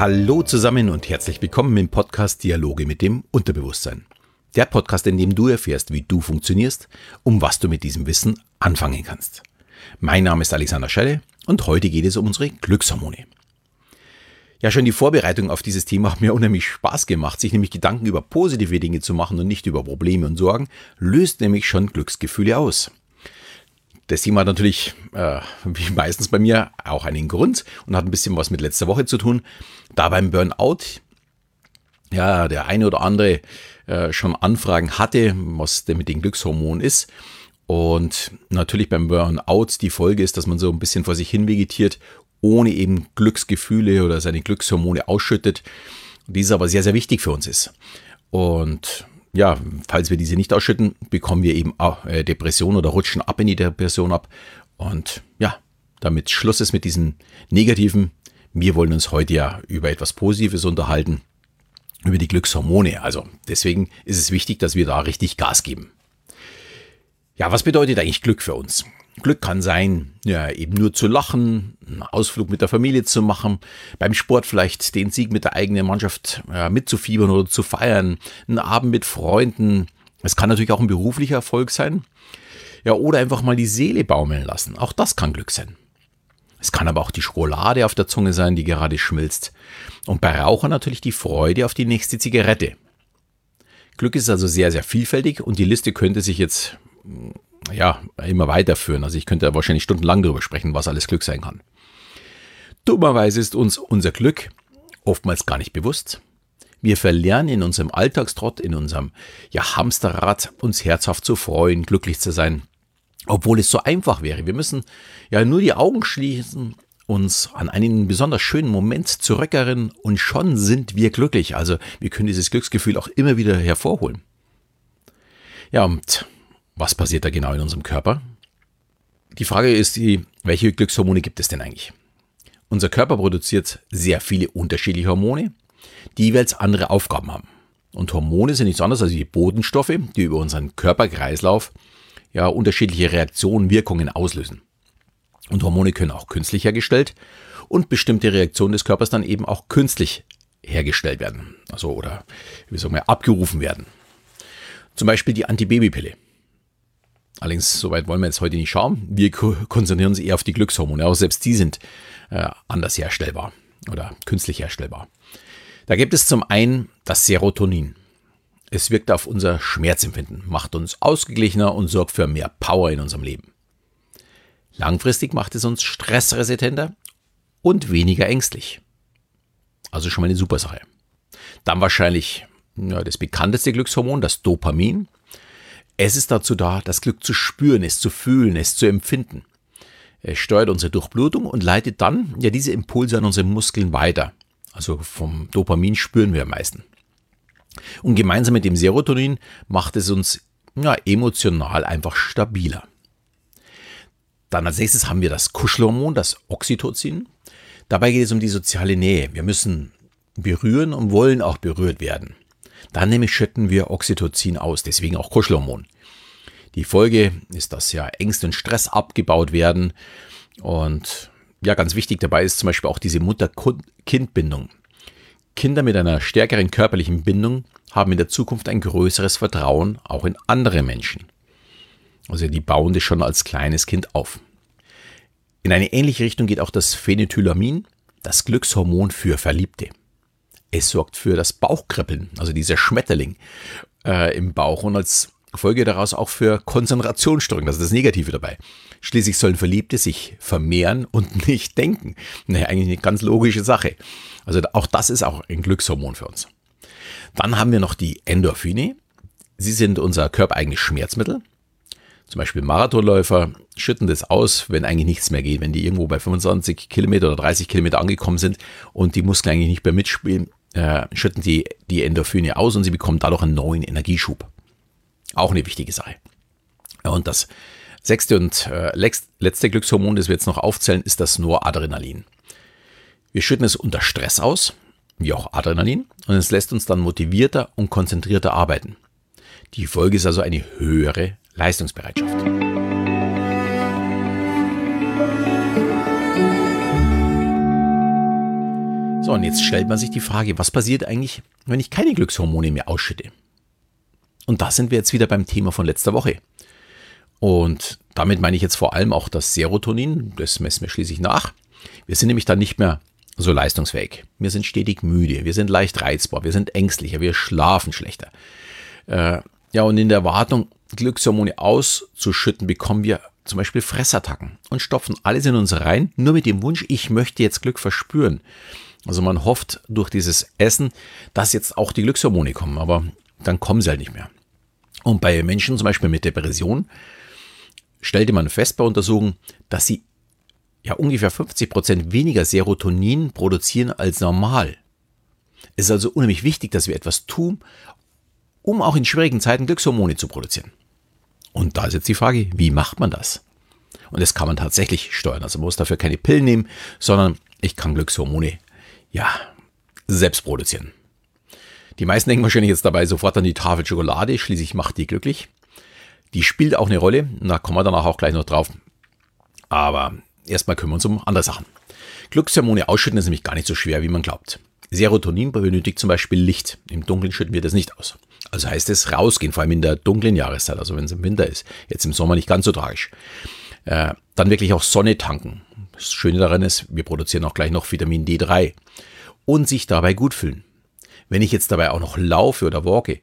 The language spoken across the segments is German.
Hallo zusammen und herzlich willkommen im Podcast Dialoge mit dem Unterbewusstsein. Der Podcast, in dem du erfährst, wie du funktionierst, um was du mit diesem Wissen anfangen kannst. Mein Name ist Alexander Schelle und heute geht es um unsere Glückshormone. Ja, schon die Vorbereitung auf dieses Thema hat mir unheimlich Spaß gemacht. Sich nämlich Gedanken über positive Dinge zu machen und nicht über Probleme und Sorgen, löst nämlich schon Glücksgefühle aus. Das Thema hat natürlich, äh, wie meistens bei mir, auch einen Grund und hat ein bisschen was mit letzter Woche zu tun. Da beim Burnout, ja, der eine oder andere äh, schon Anfragen hatte, was denn mit den Glückshormonen ist. Und natürlich beim Burnout die Folge ist, dass man so ein bisschen vor sich hin vegetiert, ohne eben Glücksgefühle oder seine Glückshormone ausschüttet. Dies aber sehr, sehr wichtig für uns ist. Und ja, falls wir diese nicht ausschütten, bekommen wir eben auch äh, Depression oder rutschen ab in die Depression ab. Und ja, damit Schluss ist mit diesen negativen. Wir wollen uns heute ja über etwas Positives unterhalten, über die Glückshormone. Also deswegen ist es wichtig, dass wir da richtig Gas geben. Ja, was bedeutet eigentlich Glück für uns? Glück kann sein, ja, eben nur zu lachen, einen Ausflug mit der Familie zu machen, beim Sport vielleicht den Sieg mit der eigenen Mannschaft ja, mitzufiebern oder zu feiern, einen Abend mit Freunden. Es kann natürlich auch ein beruflicher Erfolg sein. Ja, oder einfach mal die Seele baumeln lassen. Auch das kann Glück sein. Es kann aber auch die Schokolade auf der Zunge sein, die gerade schmilzt. Und bei Rauchern natürlich die Freude auf die nächste Zigarette. Glück ist also sehr, sehr vielfältig und die Liste könnte sich jetzt ja, immer weiterführen. Also ich könnte wahrscheinlich stundenlang darüber sprechen, was alles Glück sein kann. Dummerweise ist uns unser Glück oftmals gar nicht bewusst. Wir verlernen in unserem Alltagstrott, in unserem ja, Hamsterrad, uns herzhaft zu freuen, glücklich zu sein, obwohl es so einfach wäre. Wir müssen ja nur die Augen schließen, uns an einen besonders schönen Moment zurückerinnern und schon sind wir glücklich. Also wir können dieses Glücksgefühl auch immer wieder hervorholen. Ja, und was passiert da genau in unserem Körper? Die Frage ist die, welche Glückshormone gibt es denn eigentlich? Unser Körper produziert sehr viele unterschiedliche Hormone, die jeweils andere Aufgaben haben. Und Hormone sind nichts anderes als die Bodenstoffe, die über unseren Körperkreislauf ja unterschiedliche Reaktionen, Wirkungen auslösen. Und Hormone können auch künstlich hergestellt und bestimmte Reaktionen des Körpers dann eben auch künstlich hergestellt werden. Also oder wie sagen wir, abgerufen werden. Zum Beispiel die Antibabypille. Allerdings, soweit wollen wir jetzt heute nicht schauen. Wir konzentrieren uns eher auf die Glückshormone. Auch selbst die sind äh, anders herstellbar oder künstlich herstellbar. Da gibt es zum einen das Serotonin. Es wirkt auf unser Schmerzempfinden, macht uns ausgeglichener und sorgt für mehr Power in unserem Leben. Langfristig macht es uns stressresistenter und weniger ängstlich. Also schon mal eine super Sache. Dann wahrscheinlich ja, das bekannteste Glückshormon, das Dopamin. Es ist dazu da, das Glück zu spüren, es zu fühlen, es zu empfinden. Es steuert unsere Durchblutung und leitet dann ja diese Impulse an unsere Muskeln weiter. Also vom Dopamin spüren wir am meisten. Und gemeinsam mit dem Serotonin macht es uns ja, emotional einfach stabiler. Dann als nächstes haben wir das Kuschelhormon, das Oxytocin. Dabei geht es um die soziale Nähe. Wir müssen berühren und wollen auch berührt werden. Dann nämlich schütten wir Oxytocin aus, deswegen auch Kuschelhormon. Die Folge ist, dass ja Ängste und Stress abgebaut werden. Und ja, ganz wichtig dabei ist zum Beispiel auch diese Mutter-Kind-Bindung. Kinder mit einer stärkeren körperlichen Bindung haben in der Zukunft ein größeres Vertrauen auch in andere Menschen. Also die bauen das schon als kleines Kind auf. In eine ähnliche Richtung geht auch das Phenethylamin, das Glückshormon für Verliebte. Es sorgt für das Bauchkribbeln, also dieser Schmetterling äh, im Bauch und als Folge daraus auch für Konzentrationsstörungen, das ist das Negative dabei. Schließlich sollen Verliebte sich vermehren und nicht denken. Naja, eigentlich eine ganz logische Sache. Also auch das ist auch ein Glückshormon für uns. Dann haben wir noch die Endorphine. Sie sind unser körpereigenes Schmerzmittel. Zum Beispiel Marathonläufer schütten das aus, wenn eigentlich nichts mehr geht. Wenn die irgendwo bei 25 Kilometer oder 30 Kilometer angekommen sind und die Muskeln eigentlich nicht mehr mitspielen, äh, schütten sie die Endorphine aus und sie bekommen dadurch einen neuen Energieschub. Auch eine wichtige Sache. Und das sechste und äh, letzte Glückshormon, das wir jetzt noch aufzählen, ist das Noradrenalin. Wir schütten es unter Stress aus, wie auch Adrenalin, und es lässt uns dann motivierter und konzentrierter arbeiten. Die Folge ist also eine höhere Leistungsbereitschaft. So, und jetzt stellt man sich die Frage, was passiert eigentlich, wenn ich keine Glückshormone mehr ausschütte? Und da sind wir jetzt wieder beim Thema von letzter Woche. Und damit meine ich jetzt vor allem auch das Serotonin, das messen wir schließlich nach. Wir sind nämlich dann nicht mehr so leistungsfähig. Wir sind stetig müde, wir sind leicht reizbar, wir sind ängstlicher, wir schlafen schlechter. Äh, ja, und in der Erwartung, Glückshormone auszuschütten, bekommen wir zum Beispiel Fressattacken und stopfen alles in uns rein, nur mit dem Wunsch, ich möchte jetzt Glück verspüren. Also man hofft durch dieses Essen, dass jetzt auch die Glückshormone kommen, aber dann kommen sie halt nicht mehr. Und bei Menschen zum Beispiel mit Depression stellte man fest bei Untersuchungen, dass sie ja ungefähr 50 Prozent weniger Serotonin produzieren als normal. Es ist also unheimlich wichtig, dass wir etwas tun, um auch in schwierigen Zeiten Glückshormone zu produzieren. Und da ist jetzt die Frage, wie macht man das? Und das kann man tatsächlich steuern. Also man muss dafür keine Pillen nehmen, sondern ich kann Glückshormone, ja, selbst produzieren. Die meisten denken wahrscheinlich jetzt dabei sofort an die Tafel Schokolade, schließlich macht die glücklich. Die spielt auch eine Rolle, da kommen wir danach auch gleich noch drauf. Aber erstmal kümmern wir uns um andere Sachen. Glückshormone ausschütten ist nämlich gar nicht so schwer, wie man glaubt. Serotonin benötigt zum Beispiel Licht. Im Dunkeln schütten wir das nicht aus. Also heißt es rausgehen, vor allem in der dunklen Jahreszeit, also wenn es im Winter ist. Jetzt im Sommer nicht ganz so tragisch. Äh, dann wirklich auch Sonne tanken. Das Schöne daran ist, wir produzieren auch gleich noch Vitamin D3. Und sich dabei gut fühlen. Wenn ich jetzt dabei auch noch laufe oder walke,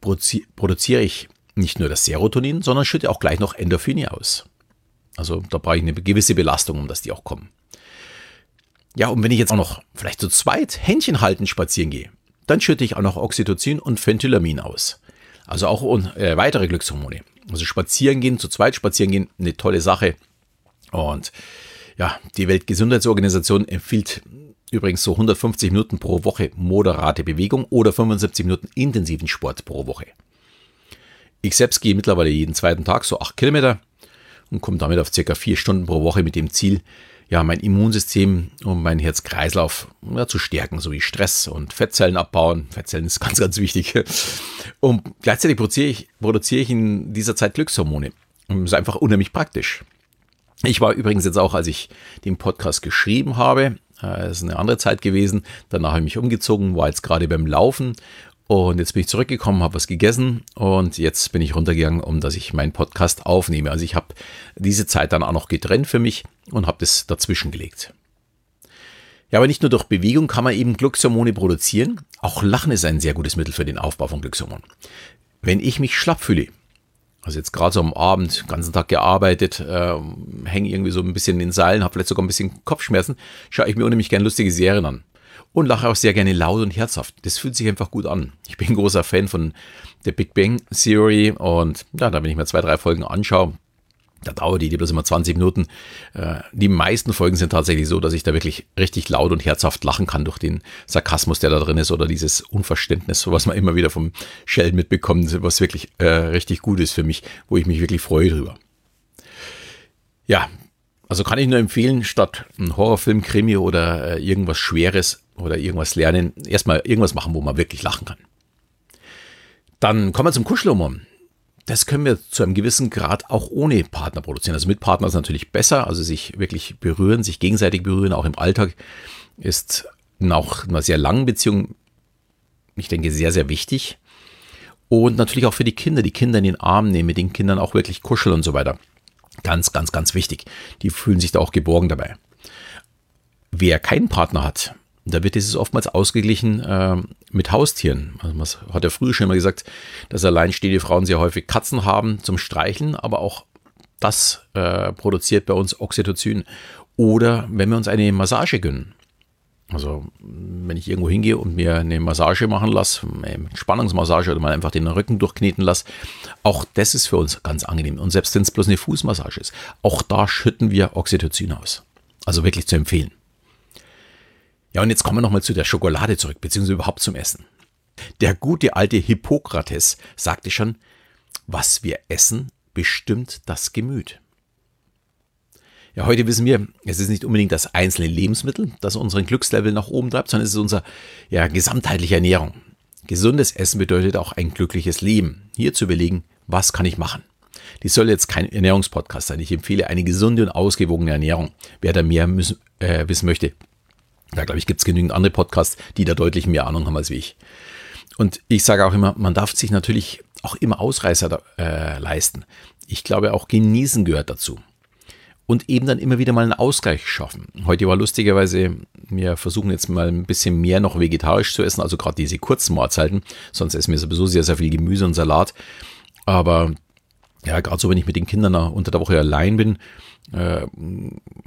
produziere ich nicht nur das Serotonin, sondern schütte auch gleich noch Endorphine aus. Also da brauche ich eine gewisse Belastung, um dass die auch kommen. Ja, und wenn ich jetzt auch noch vielleicht zu zweit Händchen halten spazieren gehe, dann schütte ich auch noch Oxytocin und Phentylamin aus. Also auch äh, weitere Glückshormone. Also spazieren gehen, zu zweit spazieren gehen, eine tolle Sache. Und ja, die Weltgesundheitsorganisation empfiehlt übrigens so 150 Minuten pro Woche moderate Bewegung oder 75 Minuten intensiven Sport pro Woche. Ich selbst gehe mittlerweile jeden zweiten Tag so 8 Kilometer und komme damit auf circa 4 Stunden pro Woche mit dem Ziel, ja, mein Immunsystem und mein Herz-Kreislauf ja, zu stärken, sowie Stress und Fettzellen abbauen. Fettzellen ist ganz, ganz wichtig. Und gleichzeitig produziere ich, produziere ich in dieser Zeit Glückshormone. Das ist einfach unheimlich praktisch. Ich war übrigens jetzt auch, als ich den Podcast geschrieben habe, äh, es ist eine andere Zeit gewesen. Danach habe ich mich umgezogen, war jetzt gerade beim Laufen und jetzt bin ich zurückgekommen, habe was gegessen und jetzt bin ich runtergegangen, um dass ich meinen Podcast aufnehme. Also ich habe diese Zeit dann auch noch getrennt für mich und habe das dazwischen gelegt. Ja, aber nicht nur durch Bewegung kann man eben Glückshormone produzieren. Auch Lachen ist ein sehr gutes Mittel für den Aufbau von Glückshormonen. Wenn ich mich schlapp fühle, also jetzt gerade so am Abend, ganzen Tag gearbeitet, äh, hänge irgendwie so ein bisschen in den Seilen, habe vielleicht sogar ein bisschen Kopfschmerzen, schaue ich mir unheimlich gerne lustige Serien an und lache auch sehr gerne laut und herzhaft. Das fühlt sich einfach gut an. Ich bin großer Fan von der Big Bang Theory und ja, da wenn ich mir zwei, drei Folgen anschaue, da dauert die bloß immer 20 Minuten. Äh, die meisten Folgen sind tatsächlich so, dass ich da wirklich richtig laut und herzhaft lachen kann durch den Sarkasmus, der da drin ist oder dieses Unverständnis, was man immer wieder vom Sheldon mitbekommt, was wirklich äh, richtig gut ist für mich, wo ich mich wirklich freue drüber. Ja, also kann ich nur empfehlen, statt ein Horrorfilm, Krimi oder äh, irgendwas Schweres oder irgendwas lernen, erstmal irgendwas machen, wo man wirklich lachen kann. Dann kommen wir zum Kuschelhumor. Das können wir zu einem gewissen Grad auch ohne Partner produzieren. Also mit Partner ist natürlich besser, also sich wirklich berühren, sich gegenseitig berühren, auch im Alltag ist nach einer sehr langen Beziehung, ich denke, sehr, sehr wichtig. Und natürlich auch für die Kinder, die Kinder in den Arm nehmen, mit den Kindern auch wirklich kuscheln und so weiter. Ganz, ganz, ganz wichtig. Die fühlen sich da auch geborgen dabei. Wer keinen Partner hat, da wird dieses oftmals ausgeglichen äh, mit Haustieren. Also man hat ja früher schon mal gesagt, dass alleinstehende Frauen sehr häufig Katzen haben zum Streicheln, aber auch das äh, produziert bei uns Oxytocin. Oder wenn wir uns eine Massage gönnen. Also wenn ich irgendwo hingehe und mir eine Massage machen lasse, eine Spannungsmassage oder mal einfach den Rücken durchkneten lasse, auch das ist für uns ganz angenehm. Und selbst wenn es bloß eine Fußmassage ist, auch da schütten wir Oxytocin aus. Also wirklich zu empfehlen. Ja, und jetzt kommen wir nochmal zu der Schokolade zurück, beziehungsweise überhaupt zum Essen. Der gute alte Hippokrates sagte schon, was wir essen, bestimmt das Gemüt. Ja, heute wissen wir, es ist nicht unbedingt das einzelne Lebensmittel, das unseren Glückslevel nach oben treibt, sondern es ist unsere ja, gesamtheitliche Ernährung. Gesundes Essen bedeutet auch ein glückliches Leben. Hier zu überlegen, was kann ich machen? Dies soll jetzt kein Ernährungspodcast sein. Ich empfehle eine gesunde und ausgewogene Ernährung. Wer da mehr müssen, äh, wissen möchte, Da glaube ich, gibt es genügend andere Podcasts, die da deutlich mehr Ahnung haben als ich. Und ich sage auch immer, man darf sich natürlich auch immer Ausreißer äh, leisten. Ich glaube, auch genießen gehört dazu. Und eben dann immer wieder mal einen Ausgleich schaffen. Heute war lustigerweise, wir versuchen jetzt mal ein bisschen mehr noch vegetarisch zu essen, also gerade diese kurzen Mahlzeiten. Sonst essen wir sowieso sehr, sehr viel Gemüse und Salat. Aber ja, gerade so, wenn ich mit den Kindern unter der Woche allein bin, äh,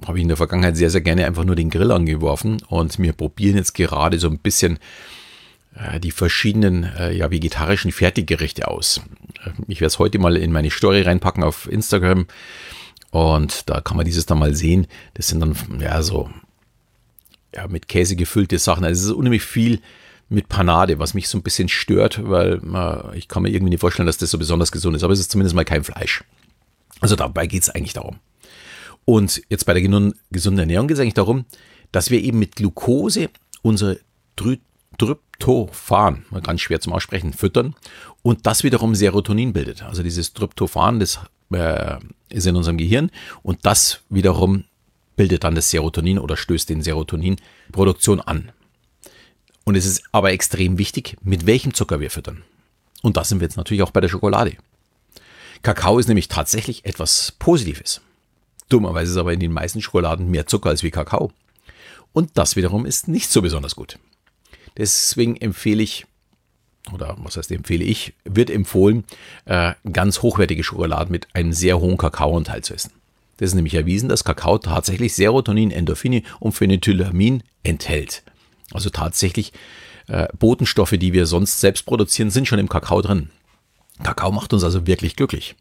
habe ich in der Vergangenheit sehr, sehr gerne einfach nur den Grill angeworfen und wir probieren jetzt gerade so ein bisschen äh, die verschiedenen äh, ja, vegetarischen Fertiggerichte aus. Äh, ich werde es heute mal in meine Story reinpacken auf Instagram und da kann man dieses dann mal sehen. Das sind dann ja so ja, mit Käse gefüllte Sachen. Also es ist unheimlich viel mit Panade, was mich so ein bisschen stört, weil äh, ich kann mir irgendwie nicht vorstellen, dass das so besonders gesund ist. Aber es ist zumindest mal kein Fleisch. Also dabei geht es eigentlich darum. Und jetzt bei der gesunden Ernährung geht es eigentlich darum, dass wir eben mit Glucose unsere Tryptophan, ganz schwer zum Aussprechen, füttern und das wiederum Serotonin bildet. Also dieses Tryptophan, das äh, ist in unserem Gehirn und das wiederum bildet dann das Serotonin oder stößt den Serotoninproduktion an. Und es ist aber extrem wichtig, mit welchem Zucker wir füttern. Und das sind wir jetzt natürlich auch bei der Schokolade. Kakao ist nämlich tatsächlich etwas Positives. Dummerweise ist aber in den meisten Schokoladen mehr Zucker als wie Kakao. Und das wiederum ist nicht so besonders gut. Deswegen empfehle ich, oder was heißt empfehle ich, wird empfohlen, äh, ganz hochwertige Schokolade mit einem sehr hohen Kakaoanteil zu essen. Das ist nämlich erwiesen, dass Kakao tatsächlich Serotonin, Endorphine und Phenethylamin enthält. Also tatsächlich äh, Botenstoffe, die wir sonst selbst produzieren, sind schon im Kakao drin. Kakao macht uns also wirklich glücklich.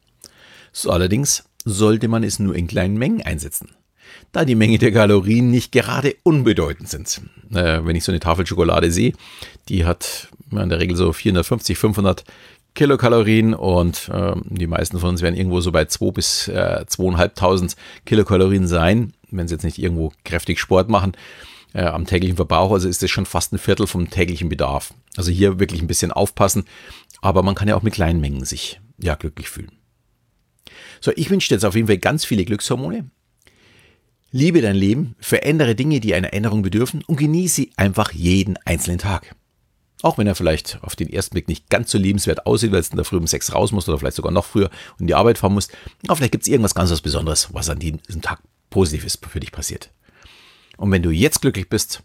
So, allerdings sollte man es nur in kleinen Mengen einsetzen, da die Menge der Kalorien nicht gerade unbedeutend sind. Äh, wenn ich so eine Tafel Schokolade sehe, die hat in der Regel so 450, 500 Kilokalorien und äh, die meisten von uns werden irgendwo so bei 2 bis äh, 2.500 Kilokalorien sein, wenn sie jetzt nicht irgendwo kräftig Sport machen äh, am täglichen Verbrauch. Also ist das schon fast ein Viertel vom täglichen Bedarf. Also hier wirklich ein bisschen aufpassen. Aber man kann ja auch mit kleinen Mengen sich ja glücklich fühlen. So, ich wünsche dir jetzt auf jeden Fall ganz viele Glückshormone. Liebe dein Leben, verändere Dinge, die einer Änderung bedürfen und genieße einfach jeden einzelnen Tag. Auch wenn er vielleicht auf den ersten Blick nicht ganz so liebenswert aussieht, weil es in der Früh um sechs raus muss oder vielleicht sogar noch früher in die Arbeit fahren muss. Aber vielleicht gibt es irgendwas ganz was Besonderes, was an diesem Tag Positives für dich passiert. Und wenn du jetzt glücklich bist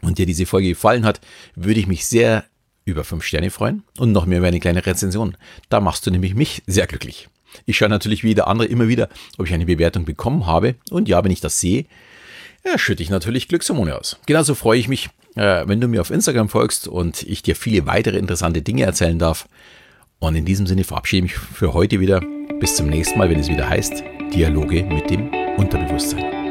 und dir diese Folge gefallen hat, würde ich mich sehr über 5 Sterne freuen und noch mehr über eine kleine Rezension. Da machst du nämlich mich sehr glücklich. Ich schaue natürlich wie jeder andere immer wieder, ob ich eine Bewertung bekommen habe. Und ja, wenn ich das sehe, ja, schütte ich natürlich Glückshormone aus. Genauso freue ich mich, äh, wenn du mir auf Instagram folgst und ich dir viele weitere interessante Dinge erzählen darf. Und in diesem Sinne verabschiede ich mich für heute wieder. Bis zum nächsten Mal, wenn es wieder heißt Dialoge mit dem Unterbewusstsein.